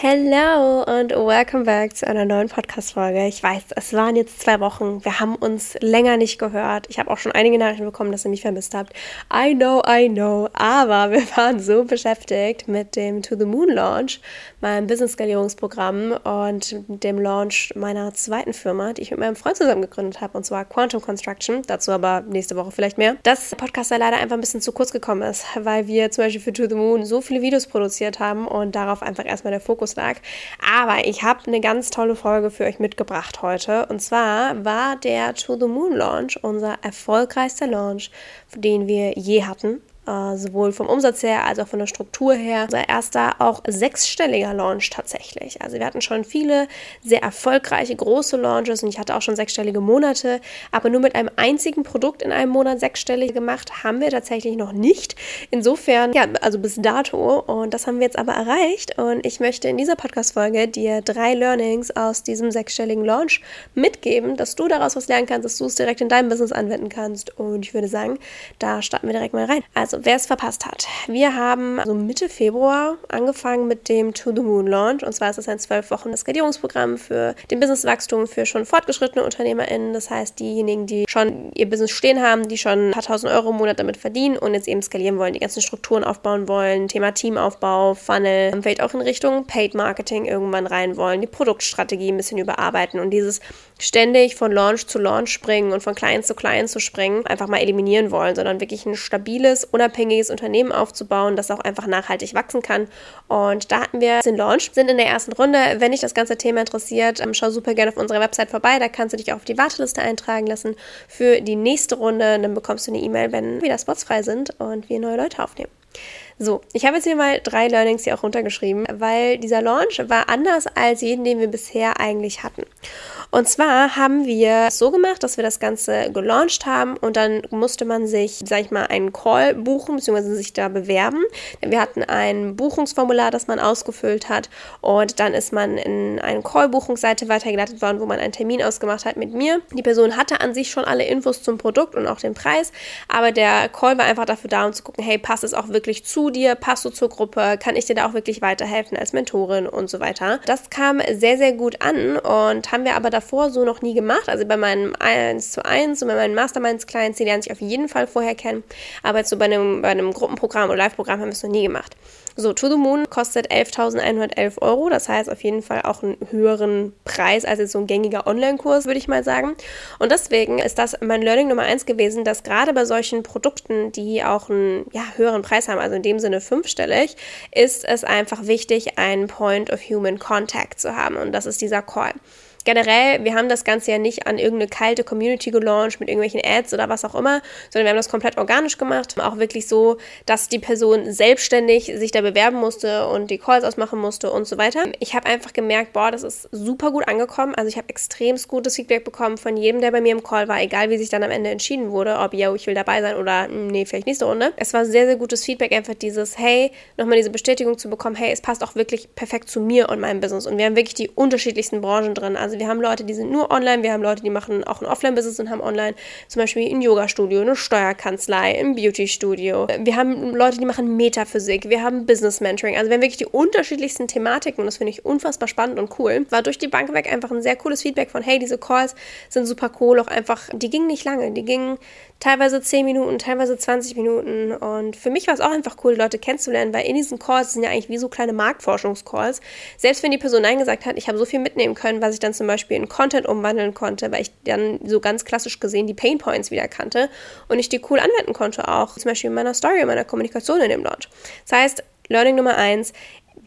Hello und welcome back zu einer neuen Podcast-Folge. Ich weiß, es waren jetzt zwei Wochen. Wir haben uns länger nicht gehört. Ich habe auch schon einige Nachrichten bekommen, dass ihr mich vermisst habt. I know, I know. Aber wir waren so beschäftigt mit dem To the Moon Launch, meinem Business-Skalierungsprogramm und dem Launch meiner zweiten Firma, die ich mit meinem Freund zusammen gegründet habe, und zwar Quantum Construction. Dazu aber nächste Woche vielleicht mehr. Dass der Podcast da leider einfach ein bisschen zu kurz gekommen ist, weil wir zum Beispiel für To the Moon so viele Videos produziert haben und darauf einfach erstmal der Fokus lag. Aber ich habe eine ganz tolle Folge für euch mitgebracht heute. Und zwar war der To the Moon Launch unser erfolgreichster Launch, den wir je hatten äh, sowohl vom Umsatz her als auch von der Struktur her. Unser erster auch sechsstelliger Launch tatsächlich. Also wir hatten schon viele sehr erfolgreiche große Launches und ich hatte auch schon sechsstellige Monate, aber nur mit einem einzigen Produkt in einem Monat sechsstellig gemacht haben wir tatsächlich noch nicht. Insofern, ja, also bis dato und das haben wir jetzt aber erreicht und ich möchte in dieser Podcast-Folge dir drei Learnings aus diesem sechsstelligen Launch mitgeben, dass du daraus was lernen kannst, dass du es direkt in deinem Business anwenden kannst und ich würde sagen, da starten wir direkt mal rein. Also wer es verpasst hat, wir haben also Mitte Februar angefangen mit dem To the Moon Launch. Und zwar ist es ein zwölf Wochen Skalierungsprogramm für den Businesswachstum für schon fortgeschrittene UnternehmerInnen. Das heißt, diejenigen, die schon ihr Business stehen haben, die schon ein paar tausend Euro im Monat damit verdienen und jetzt eben skalieren wollen, die ganzen Strukturen aufbauen wollen, Thema Teamaufbau, Funnel, vielleicht auch in Richtung Paid Marketing irgendwann rein wollen, die Produktstrategie ein bisschen überarbeiten und dieses ständig von Launch zu Launch springen und von Client zu Client zu springen, einfach mal eliminieren wollen, sondern wirklich ein stabiles, unabhängiges Unternehmen aufzubauen, das auch einfach nachhaltig wachsen kann. Und da hatten wir den Launch, sind in der ersten Runde. Wenn dich das ganze Thema interessiert, ähm, schau super gerne auf unserer Website vorbei. Da kannst du dich auch auf die Warteliste eintragen lassen für die nächste Runde. Dann bekommst du eine E-Mail, wenn wieder Spots frei sind und wir neue Leute aufnehmen. So, ich habe jetzt hier mal drei Learnings hier auch runtergeschrieben, weil dieser Launch war anders als jeden, den wir bisher eigentlich hatten. Und zwar haben wir so gemacht, dass wir das Ganze gelauncht haben und dann musste man sich, sag ich mal, einen Call buchen, beziehungsweise sich da bewerben. Wir hatten ein Buchungsformular, das man ausgefüllt hat und dann ist man in eine Call-Buchungsseite weitergeleitet worden, wo man einen Termin ausgemacht hat mit mir. Die Person hatte an sich schon alle Infos zum Produkt und auch den Preis, aber der Call war einfach dafür da, um zu gucken, hey, passt es auch wirklich zu dir, passt du zur Gruppe, kann ich dir da auch wirklich weiterhelfen als Mentorin und so weiter. Das kam sehr, sehr gut an und haben wir aber davor so noch nie gemacht. Also bei meinem 1 zu 1 und bei meinen Masterminds-Clients, die lernen sich auf jeden Fall vorher kennen. Aber jetzt so bei einem, bei einem Gruppenprogramm oder Live-Programm haben wir es noch nie gemacht. So, To the Moon kostet 11.111 Euro. Das heißt auf jeden Fall auch einen höheren Preis als jetzt so ein gängiger Online-Kurs, würde ich mal sagen. Und deswegen ist das mein Learning Nummer 1 gewesen, dass gerade bei solchen Produkten, die auch einen ja, höheren Preis haben, also in dem Sinne fünfstellig, ist es einfach wichtig, einen Point of Human Contact zu haben. Und das ist dieser Call generell, wir haben das Ganze ja nicht an irgendeine kalte Community gelauncht mit irgendwelchen Ads oder was auch immer, sondern wir haben das komplett organisch gemacht. Auch wirklich so, dass die Person selbstständig sich da bewerben musste und die Calls ausmachen musste und so weiter. Ich habe einfach gemerkt, boah, das ist super gut angekommen. Also ich habe extrem gutes Feedback bekommen von jedem, der bei mir im Call war, egal wie sich dann am Ende entschieden wurde, ob yo, ich will dabei sein oder hm, nee, vielleicht nächste Runde. Es war sehr, sehr gutes Feedback, einfach dieses, hey, nochmal diese Bestätigung zu bekommen, hey, es passt auch wirklich perfekt zu mir und meinem Business. Und wir haben wirklich die unterschiedlichsten Branchen drin. Also wir haben Leute, die sind nur online, wir haben Leute, die machen auch ein Offline-Business und haben online zum Beispiel ein Yoga-Studio, eine Steuerkanzlei, ein Beauty-Studio. Wir haben Leute, die machen Metaphysik, wir haben Business-Mentoring. Also wir haben wirklich die unterschiedlichsten Thematiken und das finde ich unfassbar spannend und cool. War durch die Bank weg einfach ein sehr cooles Feedback von, hey, diese Calls sind super cool, auch einfach, die gingen nicht lange, die gingen teilweise 10 Minuten, teilweise 20 Minuten und für mich war es auch einfach cool, Leute kennenzulernen, weil in diesen Calls sind ja eigentlich wie so kleine Marktforschungscalls. Selbst wenn die Person Nein gesagt hat, ich habe so viel mitnehmen können, was ich dann zum Beispiel in Content umwandeln konnte, weil ich dann so ganz klassisch gesehen die Pain Points wieder kannte und ich die cool anwenden konnte, auch zum Beispiel in meiner Story, in meiner Kommunikation in dem Launch. Das heißt, Learning Nummer eins,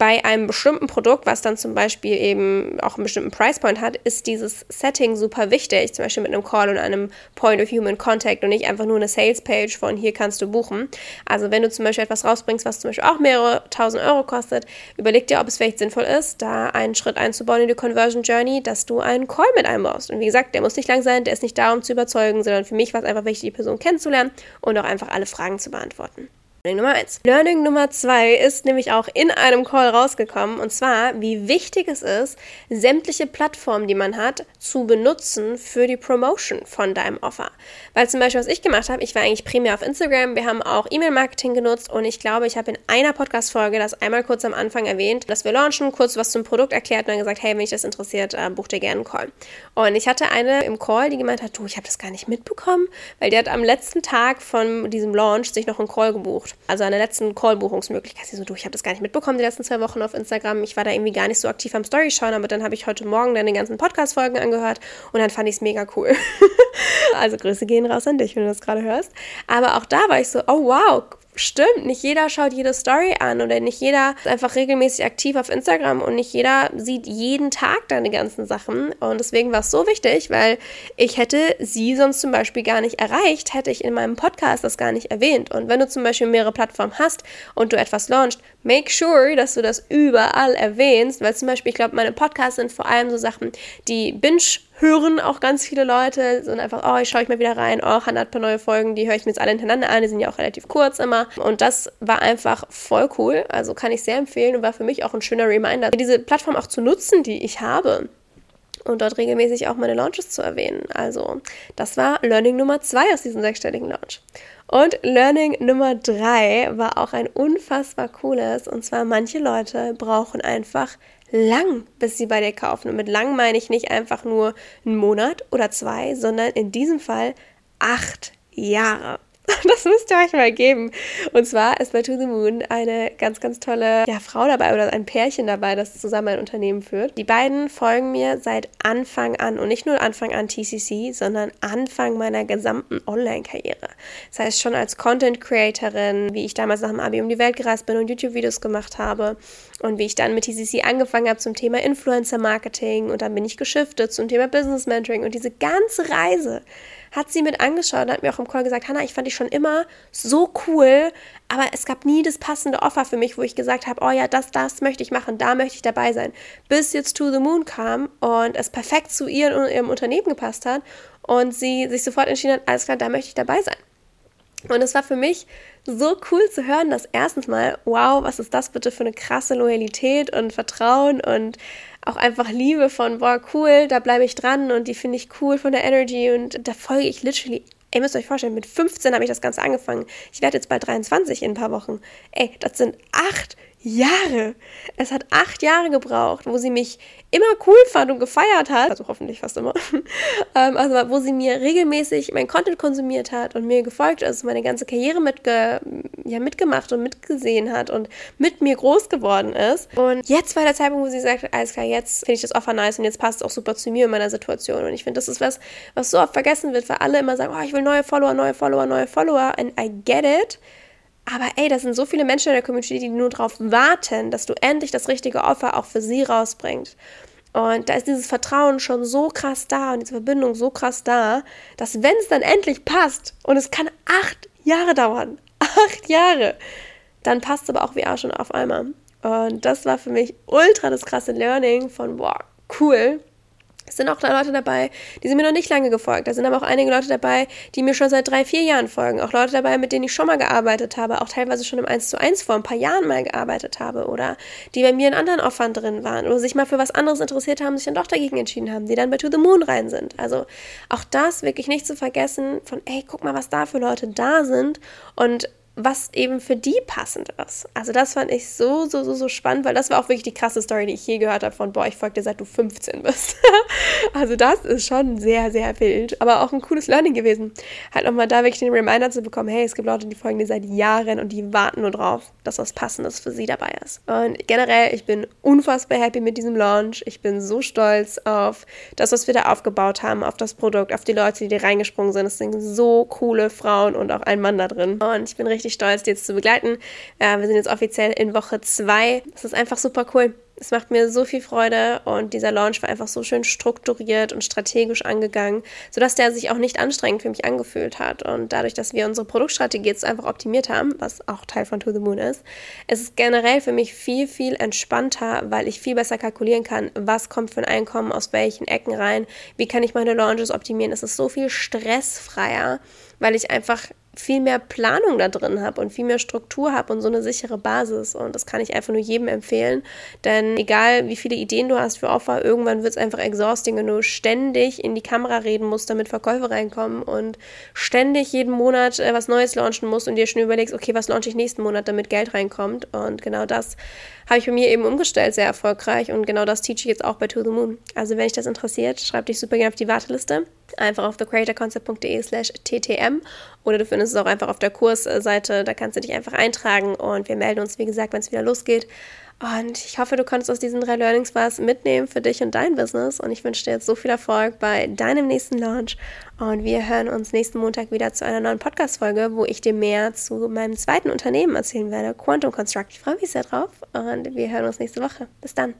bei einem bestimmten Produkt, was dann zum Beispiel eben auch einen bestimmten Price Point hat, ist dieses Setting super wichtig, zum Beispiel mit einem Call und einem Point of Human Contact und nicht einfach nur eine Sales Page von hier kannst du buchen. Also wenn du zum Beispiel etwas rausbringst, was zum Beispiel auch mehrere tausend Euro kostet, überleg dir, ob es vielleicht sinnvoll ist, da einen Schritt einzubauen in die Conversion Journey, dass du einen Call mit einbaust. Und wie gesagt, der muss nicht lang sein, der ist nicht da, um zu überzeugen, sondern für mich war es einfach wichtig, die Person kennenzulernen und auch einfach alle Fragen zu beantworten. Learning Nummer 1. Learning Nummer 2 ist nämlich auch in einem Call rausgekommen und zwar, wie wichtig es ist, sämtliche Plattformen, die man hat, zu benutzen für die Promotion von deinem Offer. Weil zum Beispiel, was ich gemacht habe, ich war eigentlich primär auf Instagram, wir haben auch E-Mail-Marketing genutzt und ich glaube, ich habe in einer Podcast-Folge das einmal kurz am Anfang erwähnt, dass wir launchen, kurz was zum Produkt erklärt und dann gesagt, hey, wenn dich das interessiert, äh, buch dir gerne einen Call. Und ich hatte eine im Call, die gemeint hat, du, ich habe das gar nicht mitbekommen, weil die hat am letzten Tag von diesem Launch sich noch einen Call gebucht gebucht. Also an der letzten Call-Buchungsmöglichkeit. Sie so, du, ich habe das gar nicht mitbekommen die letzten zwei Wochen auf Instagram. Ich war da irgendwie gar nicht so aktiv am Story schauen, aber dann habe ich heute Morgen dann den ganzen Podcast-Folgen angehört und dann fand ich es mega cool. also Grüße gehen raus an dich, wenn du das gerade hörst. Aber auch da war ich so, oh wow, stimmt, nicht jeder schaut jede Story an oder nicht jeder ist einfach regelmäßig aktiv auf Instagram und nicht jeder sieht jeden Tag deine ganzen Sachen. Und deswegen war es so wichtig, weil ich hätte sie sonst zum Beispiel gar nicht erreicht, hätte ich in meinem Podcast das gar nicht erwähnt. Und wenn du zum Beispiel mehrere Plattformen hast und du etwas launchst, make sure, dass du das überall erwähnst, weil zum Beispiel, ich glaube, meine Podcasts sind vor allem so Sachen, die binge hören auch ganz viele Leute und einfach, oh, ich schaue ich mal wieder rein, oh, Hannah hat ein paar neue Folgen, die höre ich mir jetzt alle hintereinander an, die sind ja auch relativ kurz immer. Und das war einfach voll cool, also kann ich sehr empfehlen und war für mich auch ein schöner Reminder, diese Plattform auch zu nutzen, die ich habe und dort regelmäßig auch meine Launches zu erwähnen. Also, das war Learning Nummer zwei aus diesem sechsstelligen Launch. Und Learning Nummer drei war auch ein unfassbar cooles. Und zwar, manche Leute brauchen einfach lang, bis sie bei dir kaufen. Und mit lang meine ich nicht einfach nur einen Monat oder zwei, sondern in diesem Fall acht Jahre. Das müsst ihr euch mal geben. Und zwar ist bei To the Moon eine ganz, ganz tolle ja, Frau dabei oder ein Pärchen dabei, das zusammen ein Unternehmen führt. Die beiden folgen mir seit Anfang an und nicht nur Anfang an TCC, sondern Anfang meiner gesamten Online-Karriere. Das heißt, schon als Content-Creatorin, wie ich damals nach dem Abi um die Welt gereist bin und YouTube-Videos gemacht habe und wie ich dann mit TCC angefangen habe zum Thema Influencer-Marketing und dann bin ich geschiftet zum Thema Business-Mentoring und diese ganze Reise hat sie mit angeschaut und hat mir auch im Call gesagt, Hannah, ich fand dich schon immer so cool, aber es gab nie das passende Offer für mich, wo ich gesagt habe, oh ja, das, das möchte ich machen, da möchte ich dabei sein. Bis jetzt To the Moon kam und es perfekt zu ihr und ihrem Unternehmen gepasst hat und sie sich sofort entschieden hat, alles klar, da möchte ich dabei sein. Und es war für mich so cool zu hören, dass erstens mal, wow, was ist das bitte für eine krasse Loyalität und Vertrauen und auch einfach Liebe von, boah, cool, da bleibe ich dran und die finde ich cool von der Energy und da folge ich literally. Ihr müsst euch vorstellen, mit 15 habe ich das Ganze angefangen. Ich werde jetzt bald 23 in ein paar Wochen. Ey, das sind acht Jahre. Es hat acht Jahre gebraucht, wo sie mich immer cool fand und gefeiert hat. Also hoffentlich fast immer. ähm, also wo sie mir regelmäßig mein Content konsumiert hat und mir gefolgt ist, meine ganze Karriere mitge ja, mitgemacht und mitgesehen hat und mit mir groß geworden ist. Und jetzt war der Zeitpunkt, wo sie sagt, alles klar, jetzt finde ich das Offer nice und jetzt passt es auch super zu mir in meiner Situation. Und ich finde, das ist was, was so oft vergessen wird, weil alle immer sagen, oh, ich will neue Follower, neue Follower, neue Follower. And I get it. Aber ey, das sind so viele Menschen in der Community, die nur darauf warten, dass du endlich das richtige Offer auch für sie rausbringst. Und da ist dieses Vertrauen schon so krass da und diese Verbindung so krass da, dass wenn es dann endlich passt, und es kann acht Jahre dauern, acht Jahre, dann passt es aber auch wie Arsch und auf einmal. Und das war für mich ultra das krasse Learning von, boah, cool, es sind auch Leute dabei, die sind mir noch nicht lange gefolgt. Da sind aber auch einige Leute dabei, die mir schon seit drei, vier Jahren folgen. Auch Leute dabei, mit denen ich schon mal gearbeitet habe, auch teilweise schon im 1 zu 1 vor ein paar Jahren mal gearbeitet habe oder die bei mir in anderen Offern drin waren oder sich mal für was anderes interessiert haben, sich dann doch dagegen entschieden haben, die dann bei To the Moon rein sind. Also auch das wirklich nicht zu vergessen von, ey, guck mal, was da für Leute da sind und was eben für die passend ist. Also das fand ich so, so, so, so spannend, weil das war auch wirklich die krasse Story, die ich je gehört habe von, boah, ich folge dir seit du 15 bist. also das ist schon sehr, sehr wild, aber auch ein cooles Learning gewesen. Halt nochmal da wirklich den Reminder zu bekommen, hey, es gibt Leute, die folgen dir seit Jahren und die warten nur drauf, dass was Passendes für sie dabei ist. Und generell, ich bin unfassbar happy mit diesem Launch. Ich bin so stolz auf das, was wir da aufgebaut haben, auf das Produkt, auf die Leute, die da reingesprungen sind. Es sind so coole Frauen und auch ein Mann da drin. Und ich bin richtig richtig stolz, dir jetzt zu begleiten. Äh, wir sind jetzt offiziell in Woche zwei. Das ist einfach super cool. Es macht mir so viel Freude und dieser Launch war einfach so schön strukturiert und strategisch angegangen, sodass der sich auch nicht anstrengend für mich angefühlt hat. Und dadurch, dass wir unsere Produktstrategie jetzt einfach optimiert haben, was auch Teil von To the Moon ist, ist es generell für mich viel, viel entspannter, weil ich viel besser kalkulieren kann, was kommt für ein Einkommen aus welchen Ecken rein, wie kann ich meine Launches optimieren. Es ist so viel stressfreier, weil ich einfach viel mehr Planung da drin habe und viel mehr Struktur habe und so eine sichere Basis. Und das kann ich einfach nur jedem empfehlen. Denn egal wie viele Ideen du hast für Offer, irgendwann wird es einfach exhausting, wenn du ständig in die Kamera reden musst, damit Verkäufe reinkommen und ständig jeden Monat äh, was Neues launchen musst und dir schon überlegst, okay, was launche ich nächsten Monat, damit Geld reinkommt. Und genau das habe ich bei mir eben umgestellt, sehr erfolgreich. Und genau das teach ich jetzt auch bei To the Moon. Also wenn dich das interessiert, schreib dich super gerne auf die Warteliste. Einfach auf thecreatorconcept.de slash ttm oder du findest es auch einfach auf der Kursseite, da kannst du dich einfach eintragen und wir melden uns, wie gesagt, wenn es wieder losgeht. Und ich hoffe, du konntest aus diesen drei Learnings was mitnehmen für dich und dein Business. Und ich wünsche dir jetzt so viel Erfolg bei deinem nächsten Launch. Und wir hören uns nächsten Montag wieder zu einer neuen Podcast-Folge, wo ich dir mehr zu meinem zweiten Unternehmen erzählen werde, Quantum Construct. Ich freue mich sehr drauf und wir hören uns nächste Woche. Bis dann.